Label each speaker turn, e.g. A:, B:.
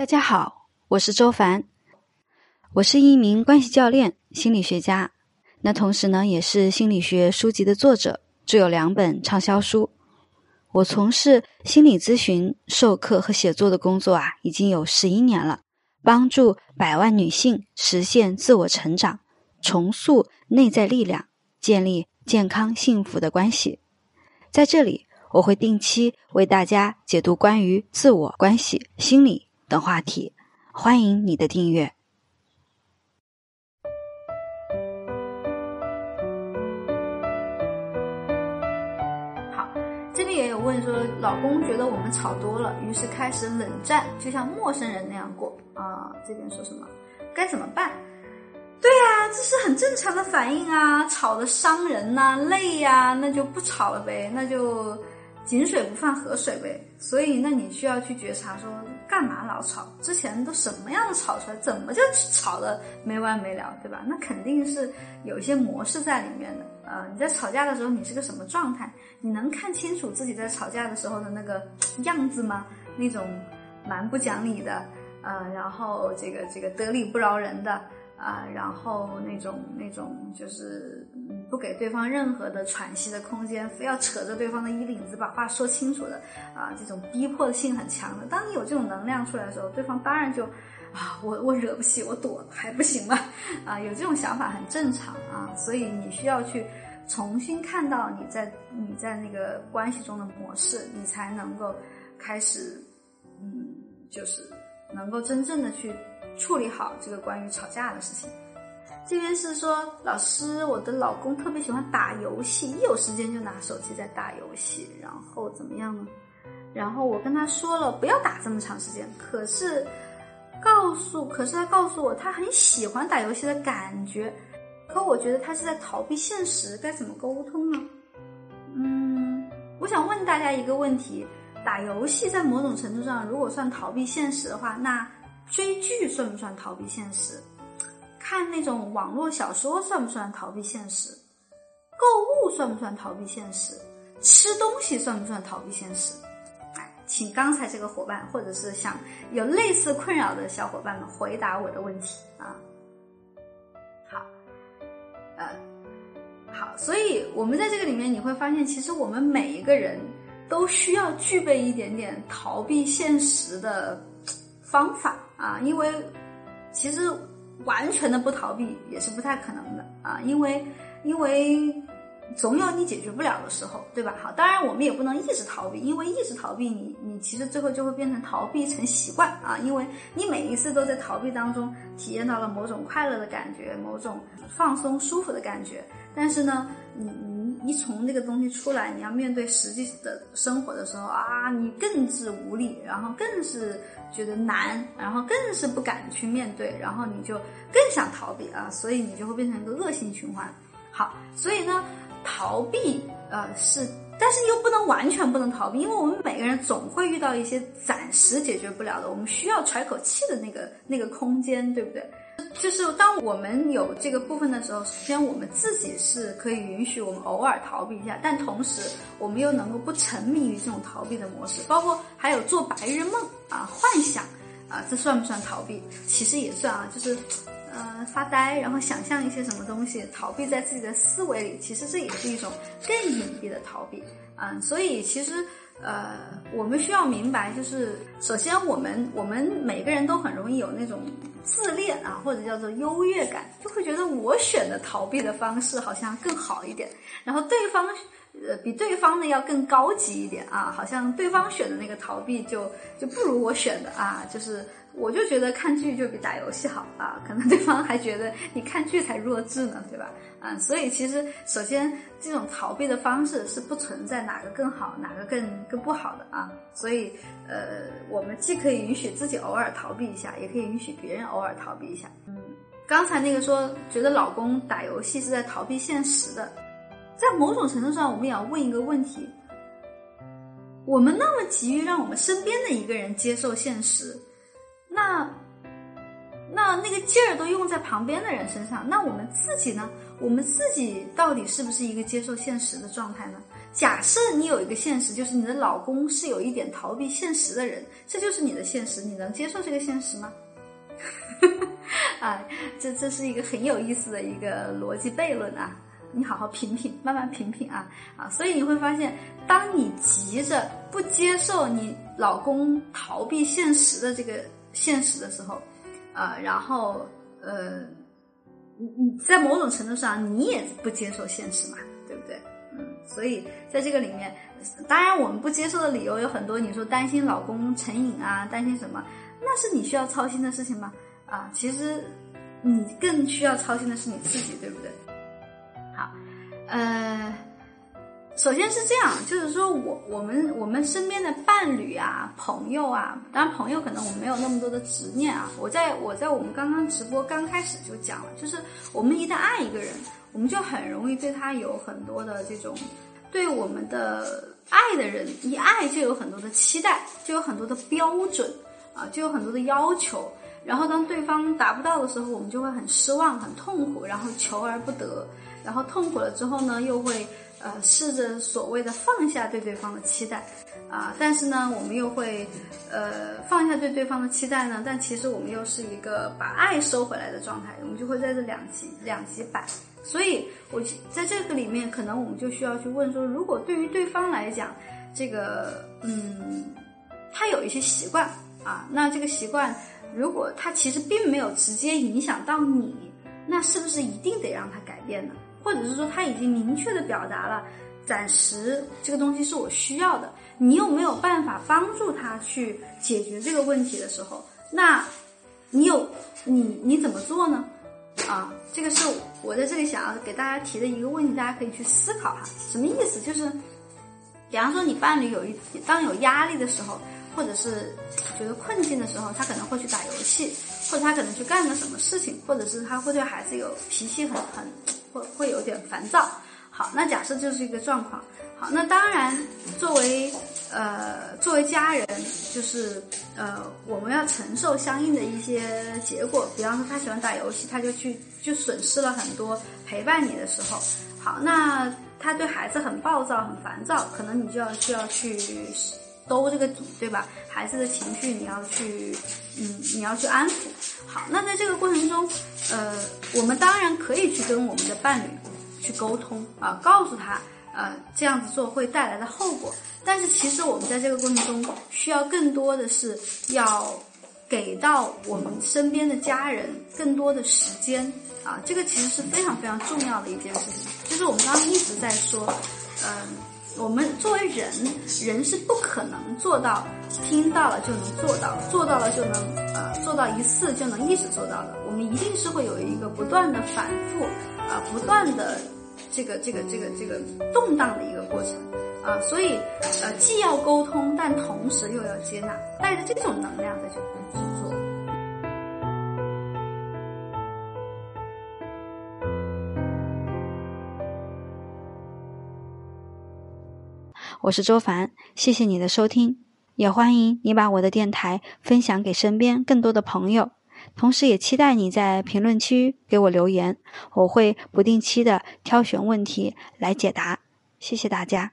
A: 大家好，我是周凡，我是一名关系教练、心理学家，那同时呢，也是心理学书籍的作者，著有两本畅销书。我从事心理咨询、授课和写作的工作啊，已经有十一年了，帮助百万女性实现自我成长，重塑内在力量，建立健康幸福的关系。在这里，我会定期为大家解读关于自我、关系、心理等话题，欢迎你的订阅。
B: 好，这里也有问说，老公觉得我们吵多了，于是开始冷战，就像陌生人那样过啊。这边说什么？该怎么办？对呀，这是很正常的反应啊，吵得伤人呐，累呀，那就不吵了呗，那就井水不犯河水呗。所以，那你需要去觉察说，干嘛老吵？之前都什么样的吵出来？怎么就吵的没完没了，对吧？那肯定是有一些模式在里面的。呃，你在吵架的时候，你是个什么状态？你能看清楚自己在吵架的时候的那个样子吗？那种蛮不讲理的，呃，然后这个这个得理不饶人的。啊，然后那种那种就是不给对方任何的喘息的空间，非要扯着对方的衣领子把话说清楚的啊，这种逼迫性很强的。当你有这种能量出来的时候，对方当然就啊，我我惹不起，我躲还不行吗？啊，有这种想法很正常啊，所以你需要去重新看到你在你在那个关系中的模式，你才能够开始，嗯，就是能够真正的去。处理好这个关于吵架的事情。这边是说，老师，我的老公特别喜欢打游戏，一有时间就拿手机在打游戏，然后怎么样呢？然后我跟他说了不要打这么长时间，可是告诉，可是他告诉我他很喜欢打游戏的感觉，可我觉得他是在逃避现实，该怎么沟通呢？嗯，我想问大家一个问题：打游戏在某种程度上如果算逃避现实的话，那？追剧算不算逃避现实？看那种网络小说算不算逃避现实？购物算不算逃避现实？吃东西算不算逃避现实？请刚才这个伙伴，或者是想有类似困扰的小伙伴们回答我的问题啊。好，呃，好，所以我们在这个里面你会发现，其实我们每一个人都需要具备一点点逃避现实的方法。啊，因为其实完全的不逃避也是不太可能的啊，因为因为总有你解决不了的时候，对吧？好，当然我们也不能一直逃避，因为一直逃避你你其实最后就会变成逃避成习惯啊，因为你每一次都在逃避当中体验到了某种快乐的感觉，某种放松舒服的感觉，但是呢，你你一从那个东西出来，你要面对实际的生活的时候啊，你更是无力，然后更是。觉得难，然后更是不敢去面对，然后你就更想逃避啊，所以你就会变成一个恶性循环。好，所以呢，逃避呃是，但是又不能完全不能逃避，因为我们每个人总会遇到一些暂时解决不了的，我们需要喘口气的那个那个空间，对不对？就是当我们有这个部分的时候，首先我们自己是可以允许我们偶尔逃避一下，但同时我们又能够不沉迷于这种逃避的模式，包括还有做白日梦啊、幻想啊，这算不算逃避？其实也算啊，就是呃发呆，然后想象一些什么东西，逃避在自己的思维里，其实这也是一种更隐蔽的逃避嗯，所以其实。呃，我们需要明白，就是首先，我们我们每个人都很容易有那种自恋啊，或者叫做优越感，会觉得我选的逃避的方式好像更好一点，然后对方呃比对方的要更高级一点啊，好像对方选的那个逃避就就不如我选的啊，就是。我就觉得看剧就比打游戏好啊，可能对方还觉得你看剧才弱智呢，对吧？嗯，所以其实首先这种逃避的方式是不存在哪个更好，哪个更更不好的啊。所以呃，我们既可以允许自己偶尔逃避一下，也可以允许别人偶尔逃避一下。刚才那个说觉得老公打游戏是在逃避现实的，在某种程度上，我们也要问一个问题：我们那么急于让我们身边的一个人接受现实？那，那那个劲儿都用在旁边的人身上，那我们自己呢？我们自己到底是不是一个接受现实的状态呢？假设你有一个现实，就是你的老公是有一点逃避现实的人，这就是你的现实，你能接受这个现实吗？啊，这这是一个很有意思的一个逻辑悖论啊！你好好品品，慢慢品品啊啊！所以你会发现，当你急着不接受你老公逃避现实的这个现实的时候，啊，然后呃，你你在某种程度上你也不接受现实嘛，对不对？嗯，所以在这个里面，当然我们不接受的理由有很多，你说担心老公成瘾啊，担心什么？那是你需要操心的事情吗？啊，其实你更需要操心的是你自己，对不对？好，呃，首先是这样，就是说我我们我们身边的伴侣啊、朋友啊，当然朋友可能我们没有那么多的执念啊。我在我在我们刚刚直播刚开始就讲了，就是我们一旦爱一个人，我们就很容易对他有很多的这种对我们的爱的人一爱就有很多的期待，就有很多的标准啊，就有很多的要求。然后当对方达不到的时候，我们就会很失望、很痛苦，然后求而不得。然后痛苦了之后呢，又会呃试着所谓的放下对对方的期待，啊，但是呢，我们又会呃放下对对方的期待呢，但其实我们又是一个把爱收回来的状态，我们就会在这两极两极摆。所以，我在这个里面，可能我们就需要去问说，如果对于对方来讲，这个嗯，他有一些习惯啊，那这个习惯。如果他其实并没有直接影响到你，那是不是一定得让他改变呢？或者是说他已经明确的表达了，暂时这个东西是我需要的，你又没有办法帮助他去解决这个问题的时候，那你有你你怎么做呢？啊，这个是我在这里想要给大家提的一个问题，大家可以去思考哈。什么意思？就是，比方说你伴侣有一当有压力的时候。或者是觉得困境的时候，他可能会去打游戏，或者他可能去干个什么事情，或者是他会对孩子有脾气很很会会有点烦躁。好，那假设就是一个状况。好，那当然作为呃作为家人，就是呃我们要承受相应的一些结果。比方说他喜欢打游戏，他就去就损失了很多陪伴你的时候。好，那他对孩子很暴躁很烦躁，可能你就要需要去。兜这个底，对吧？孩子的情绪你要去，嗯，你要去安抚。好，那在这个过程中，呃，我们当然可以去跟我们的伴侣去沟通啊，告诉他，呃，这样子做会带来的后果。但是其实我们在这个过程中，需要更多的是要给到我们身边的家人更多的时间啊，这个其实是非常非常重要的一件事情。就是我们刚刚一直在说，嗯。我们作为人，人是不可能做到听到了就能做到，做到了就能呃做到一次就能一直做到的。我们一定是会有一个不断的反复啊，不断的这个这个这个这个动荡的一个过程啊，所以呃既要沟通，但同时又要接纳，带着这种能量再去
A: 我是周凡，谢谢你的收听，也欢迎你把我的电台分享给身边更多的朋友，同时也期待你在评论区给我留言，我会不定期的挑选问题来解答，谢谢大家。